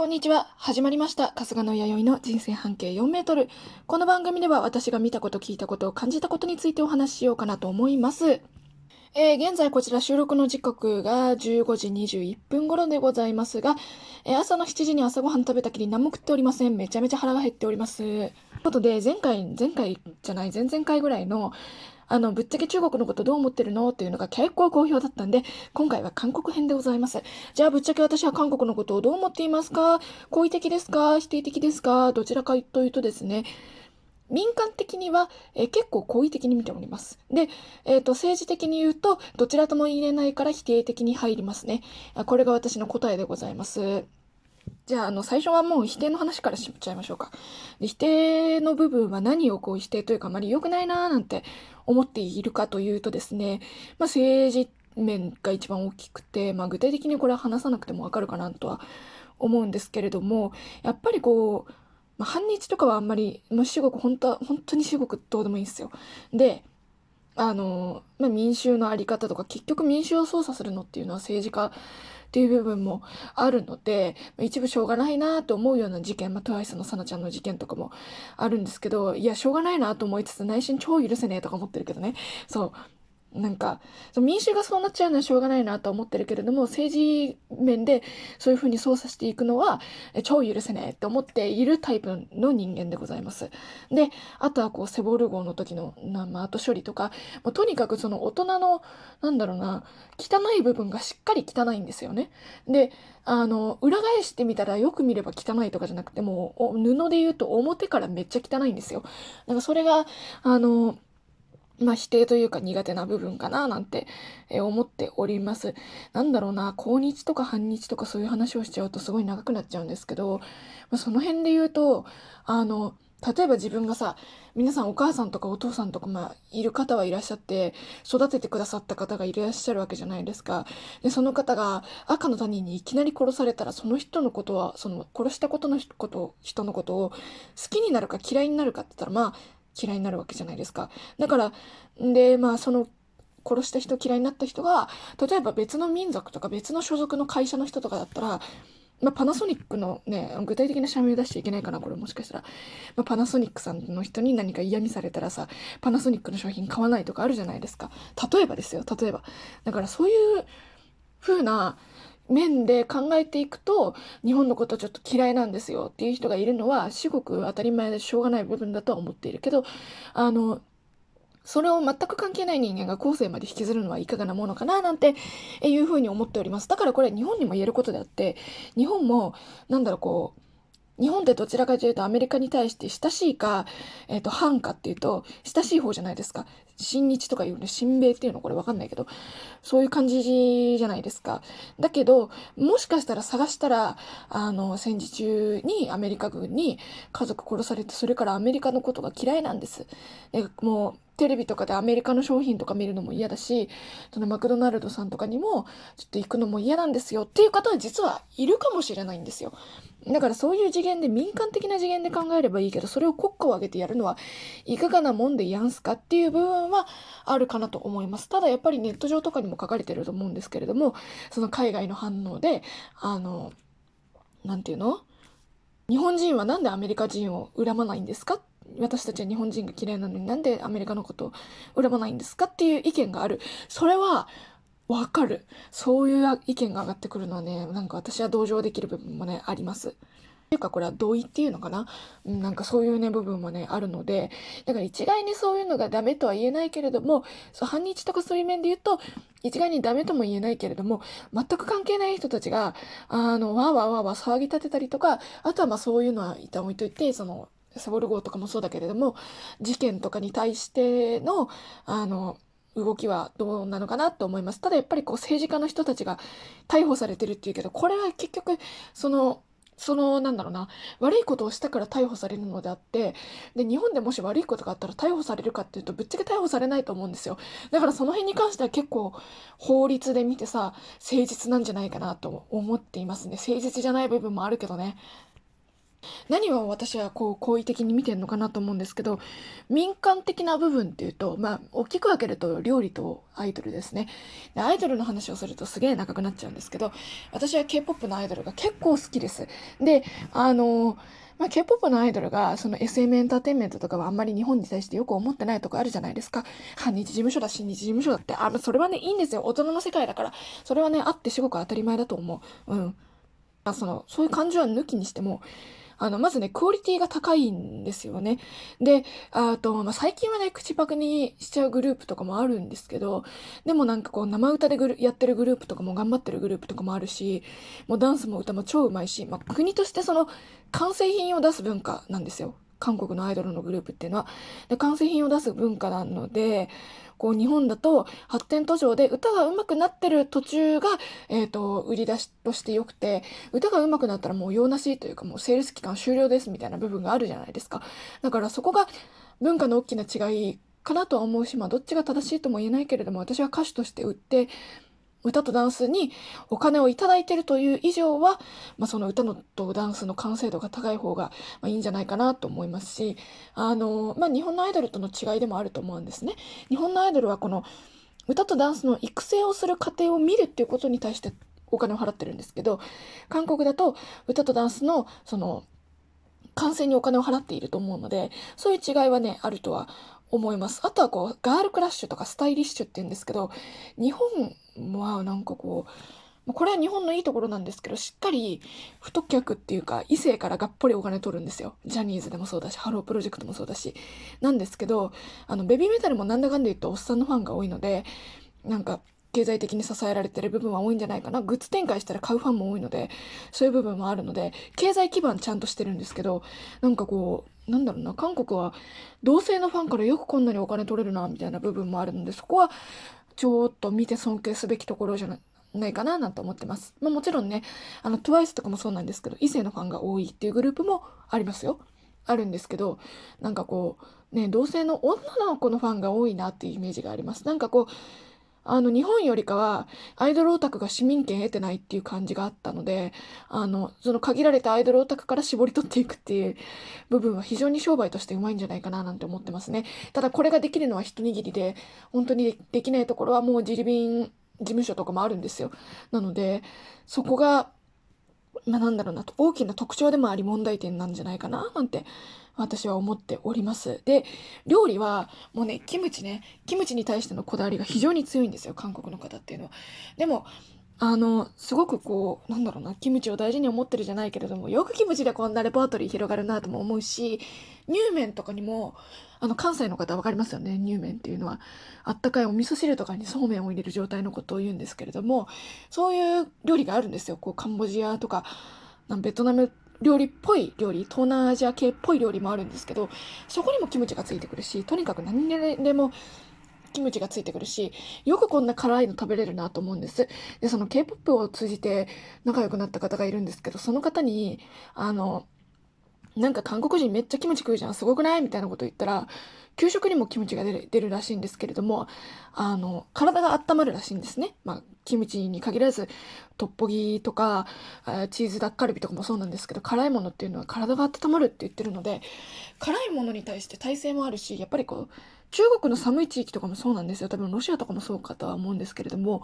こんにちは。始まりました。春日の弥生の人生半径4メートル。この番組では私が見たこと、聞いたこと、感じたことについてお話ししようかなと思います。えー現在こちら収録の時刻が15時21分頃でございますが、えー朝の7時に朝ごはん食べたきり何も食っておりません。めちゃめちゃ腹が減っております。ということで、前回、前回じゃない、前々回ぐらいの、あの、ぶっちゃけ中国のことどう思ってるの？っていうのが結構好評だったんで、今回は韓国編でございます。じゃあ、ぶっちゃけ私は韓国のことをどう思っていますか？好意的ですか？否定的ですか？どちらかというとですね、民間的には、え結構好意的に見ております。で、えっ、と、政治的に言うと、どちらとも言えないから否定的に入りますね。これが私の答えでございます。じゃあ、あの、最初はもう否定の話からしちゃいましょうか。で否定の部分は何をこう否定というかあまり良くないなーなんて思っているかというとですね、まあ、政治面が一番大きくて、まあ、具体的にこれは話さなくてもわかるかなとは思うんですけれども、やっぱりこう、まあ、反日とかはあんまり、もう至極本当、本当に至極どうでもいいんですよ。で、あの、まあ、民衆の在り方とか、結局民衆を操作するのっていうのは政治家っていう部分もあるので、一部しょうがないなと思うような事件、まあ、トワイスのさなちゃんの事件とかもあるんですけど、いや、しょうがないなと思いつつ、内心超許せねえとか思ってるけどね。そう。なんか、その民衆がそうなっちゃうのはしょうがないなとは思ってるけれども、政治面でそういうふうに操作していくのは、え超許せねえって思っているタイプの人間でございます。で、あとはこう、セボル号の時の、なまあ、後処理とか、もうとにかくその大人の、なんだろうな、汚い部分がしっかり汚いんですよね。で、あの、裏返してみたらよく見れば汚いとかじゃなくて、もう、布で言うと表からめっちゃ汚いんですよ。なんかそれが、あの、まあ否定というか苦手な部分かななんて思っております。なんだろうな、抗日とか反日とかそういう話をしちゃうとすごい長くなっちゃうんですけど、まあ、その辺で言うと、あの、例えば自分がさ、皆さんお母さんとかお父さんとか、まあ、いる方はいらっしゃって、育ててくださった方がいらっしゃるわけじゃないですか。で、その方が赤の他人にいきなり殺されたら、その人のことは、その殺したことのこと人のことを好きになるか嫌いになるかって言ったら、まあ、嫌いになるわけじゃないですか。だから、で、まあ、その、殺した人嫌いになった人が、例えば別の民族とか別の所属の会社の人とかだったら、まあ、パナソニックのね、具体的な社名出しちゃいけないかな、これもしかしたら。まあ、パナソニックさんの人に何か嫌味されたらさ、パナソニックの商品買わないとかあるじゃないですか。例えばですよ、例えば。だからそういう風な面で考えていくと、日本のことちょっと嫌いなんですよっていう人がいるのは、至極当たり前でしょうがない部分だとは思っているけど、あの、それを全く関係ない人間が後世まで引きずるのはいかがなものかななんていうふうに思っております。だからこれ日本にも言えることであって、日本も、なんだろう、こう、日本ってどちらかというとアメリカに対して親しいか、えっ、と、反かっていうと、親しい方じゃないですか。新日とかいうね新米っていうのこれわかんないけど、そういう感じじゃないですか。だけど、もしかしたら探したら、あの、戦時中にアメリカ軍に家族殺されて、それからアメリカのことが嫌いなんです。でもう、テレビとかでアメリカの商品とか見るのも嫌だし、そのマクドナルドさんとかにも、ちょっと行くのも嫌なんですよっていう方は実はいるかもしれないんですよ。だからそういう次元で民間的な次元で考えればいいけど、それを国家を挙げてやるのはいかがなもんでやんすかっていう部分はあるかなと思います。ただやっぱりネット上とかにも書かれてると思うんですけれども、その海外の反応で、あの、なんていうの？日本人はなんでアメリカ人を恨まないんですか私たちは日本人が嫌いなのになんでアメリカのことを恨まないんですかっていう意見がある。それはわかる。そういう意見が上がってくるのはね、なんか私は同情できる部分もね、あります。っていうかこれは同意っていうのかなうんなんかそういうね、部分もね、あるので、だから一概にそういうのがダメとは言えないけれども、そう、反日とかそういう面で言うと、一概にダメとも言えないけれども、全く関係ない人たちが、あの、わーわーわーわー騒ぎ立てたりとか、あとはまあそういうのは一旦置いといて、その、サボル号とかもそうだけれども、事件とかに対しての、あの、動きはどうなのかなと思います。ただやっぱりこう政治家の人たちが逮捕されてるっていうけど、これは結局、その、その、なんだろうな、悪いことをしたから逮捕されるのであって、で、日本でもし悪いことがあったら逮捕されるかっていうと、ぶっちゃけ逮捕されないと思うんですよ。だからその辺に関しては結構、法律で見てさ、誠実なんじゃないかなと思っていますね。誠実じゃない部分もあるけどね。何を私はこう好意的に見てるのかなと思うんですけど民間的な部分っていうとまあ大きく分けると料理とアイドルですねでアイドルの話をするとすげえ長くなっちゃうんですけど私は k p o p のアイドルが結構好きですであのまあ、K-POP のアイドルが、その SM エンターテインメントとかはあんまり日本に対してよく思ってないとこあるじゃないですか。反日事務所だ、新日事務所だって。あ、それはね、いいんですよ。大人の世界だから。それはね、あってすごく当たり前だと思う。うん。まあその、そういう感情は抜きにしても、あの、まずね、クオリティが高いんですよね。で、あと、まあ、最近はね、口パクにしちゃうグループとかもあるんですけど、でもなんかこう、生歌でやってるグループとかも頑張ってるグループとかもあるし、もうダンスも歌も超うまいし、まあ、国としてその、完成品を出す文化なんですよ。韓国のアイドルのグループっていうのは。で、完成品を出す文化なので、こう日本だと発展途上で歌が上手くなってる途中が、えっ、ー、と、売り出しとしてよくて、歌が上手くなったらもう用なしというかもうセールス期間終了ですみたいな部分があるじゃないですか。だからそこが文化の大きな違いかなとは思うし、まあどっちが正しいとも言えないけれども、私は歌手として売って、歌とダンスにお金をいただいてるという以上は、まあ、その歌のとダンスの完成度が高い方が、まあ、いいんじゃないかなと思いますし、あの、まあ、日本のアイドルとの違いでもあると思うんですね。日本のアイドルはこの歌とダンスの育成をする過程を見るっていうことに対してお金を払ってるんですけど、韓国だと歌とダンスのその歓声にお金を払っていると思うので、そういう違いはね、あるとは思います。あとはこう、ガールクラッシュとかスタイリッシュって言うんですけど、日本はなんかこう、これは日本のいいところなんですけど、しっかり太客っていうか、異性からがっぽりお金取るんですよ。ジャニーズでもそうだし、ハロープロジェクトもそうだし。なんですけど、あの、ベビーメタルもなんだかんだ言うとおっさんのファンが多いので、なんか、経済的に支えられてる部分は多いんじゃないかな。グッズ展開したら買うファンも多いので、そういう部分もあるので、経済基盤ちゃんとしてるんですけど、なんかこう、なんだろうな、韓国は同性のファンからよくこんなにお金取れるな、みたいな部分もあるので、そこはちょっと見て尊敬すべきところじゃない。ないかななんて思ってます。まあもちろんね、あの TWICE とかもそうなんですけど、異性のファンが多いっていうグループもありますよ。あるんですけど、なんかこう、ね、同性の女の子のファンが多いなっていうイメージがあります。なんかこう、あの、日本よりかは、アイドルオタクが市民権得てないっていう感じがあったので、あの、その限られたアイドルオタクから絞り取っていくっていう部分は非常に商売としてうまいんじゃないかななんて思ってますね。ただこれができるのは一握りで、本当にできないところはもうジリビン事務所とかもあるんですよ。なので、そこが、まあ、なんだろうな、大きな特徴でもあり問題点なんじゃないかななんて私は思っております。で、料理は、もうね、キムチね、キムチに対してのこだわりが非常に強いんですよ、韓国の方っていうのは。でも、あの、すごくこう、なんだろうな、キムチを大事に思ってるじゃないけれども、よくキムチでこんなレパートリー広がるなとも思うし、乳麺とかにも、あの、関西の方わかりますよね、乳麺っていうのは。あったかいお味噌汁とかにそうめんを入れる状態のことを言うんですけれども、そういう料理があるんですよ。こう、カンボジアとか、ベトナム料理っぽい料理、東南アジア系っぽい料理もあるんですけど、そこにもキムチがついてくるし、とにかく何でもキムチがついてくるし、よくこんな辛いの食べれるなと思うんです。で、その K-POP を通じて仲良くなった方がいるんですけど、その方に、あの、なんか韓国人めっちゃキムチ食うじゃん、すごくない？みたいなこと言ったら、給食にもキムチが出る出るらしいんですけれども、あの、体が温まるらしいんですね。まあ、キムチに限らず、トッポギとか、チーズダッカルビとかもそうなんですけど、辛いものっていうのは体が温まるって言ってるので、辛いものに対して耐性もあるし、やっぱりこう、中国の寒い地域とかもそうなんですよ。多分ロシアとかもそうかとは思うんですけれども、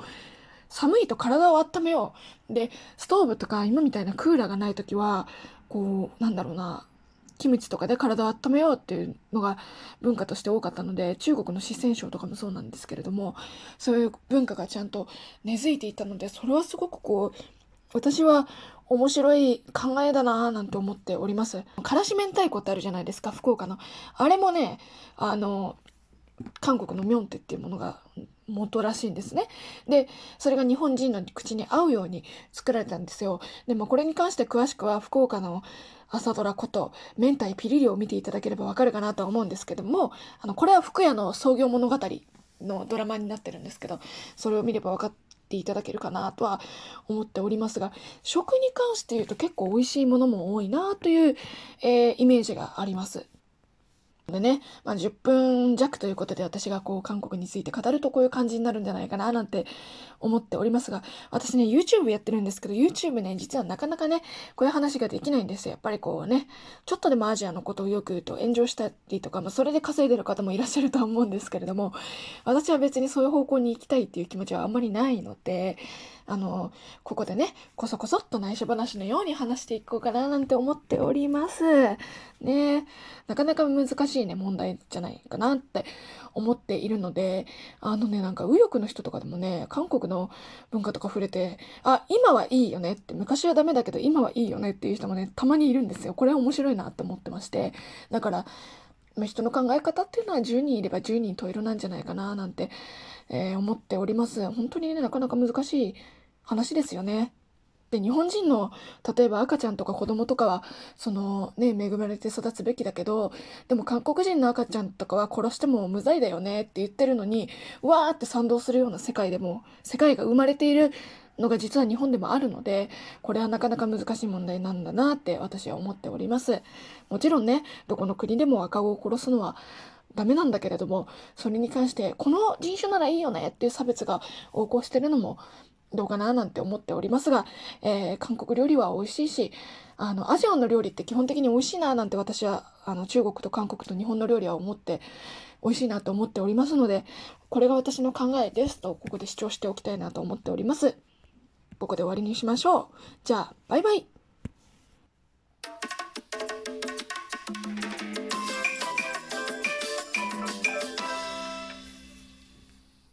寒いと体を温めよう。で、ストーブとか今みたいなクーラーがない時は、こう、なんだろうな、キムチとかで体を温めようっていうのが文化として多かったので中国の四川省とかもそうなんですけれどもそういう文化がちゃんと根付いていたのでそれはすごくこう私は面白い考えだなぁなんて思っております。からし明太子ってあるじゃないですか福岡の。あれもねあの韓国のミョンテっていうものが元らしいんですね。で、それが日本人の口に合うように作られたんですよ。でもこれに関して詳しくは福岡の朝ドラこと明太ピリリを見ていただければわかるかなとは思うんですけども、あの、これは福屋の創業物語のドラマになってるんですけど、それを見れば分かっていただけるかなとは思っておりますが、食に関して言うと結構美味しいものも多いなという、えー、イメージがあります。でね、まあ、10分弱ということで私がこう韓国について語るとこういう感じになるんじゃないかななんて思っておりますが、私ね、YouTube やってるんですけど、YouTube ね、実はなかなかね、こういう話ができないんですよ。やっぱりこうね、ちょっとでもアジアのことをよく言うと炎上したりとか、まあ、それで稼いでる方もいらっしゃるとは思うんですけれども、私は別にそういう方向に行きたいっていう気持ちはあんまりないので、あの、ここでね、こそこそっと内緒話のように話していこうかななんて思っております。ねなかなか難しいね、問題じゃないかなって思っているので、あのね、なんか右翼の人とかでもね、韓国の文化とか触れて、あ、今はいいよねって、昔はダメだけど今はいいよねっていう人もね、たまにいるんですよ。これ面白いなって思ってまして。だから、まあ、人の考え方っていうのは10人いれば10人十色なんじゃないかななんて、えー、思っております。本当にね、なかなか難しい話ですよね。で日本人の例えば赤ちゃんとか子供とかはそのね恵まれて育つべきだけどでも韓国人の赤ちゃんとかは殺しても無罪だよねって言ってるのにわーって賛同するような世界でも世界が生まれているのが実は日本でもあるのでこれはなかなか難しい問題なんだなって私は思っておりますもちろんねどこの国でも赤子を殺すのはダメなんだけれどもそれに関してこの人種ならいいよねっていう差別が横行してるのもどうかななんて思っておりますが、えー、韓国料理は美味しいし、あの、アジアの料理って基本的に美味しいななんて私は、あの、中国と韓国と日本の料理は思って、美味しいなと思っておりますので、これが私の考えですと、ここで主張しておきたいなと思っております。ここで終わりにしましょう。じゃあ、バイバイ。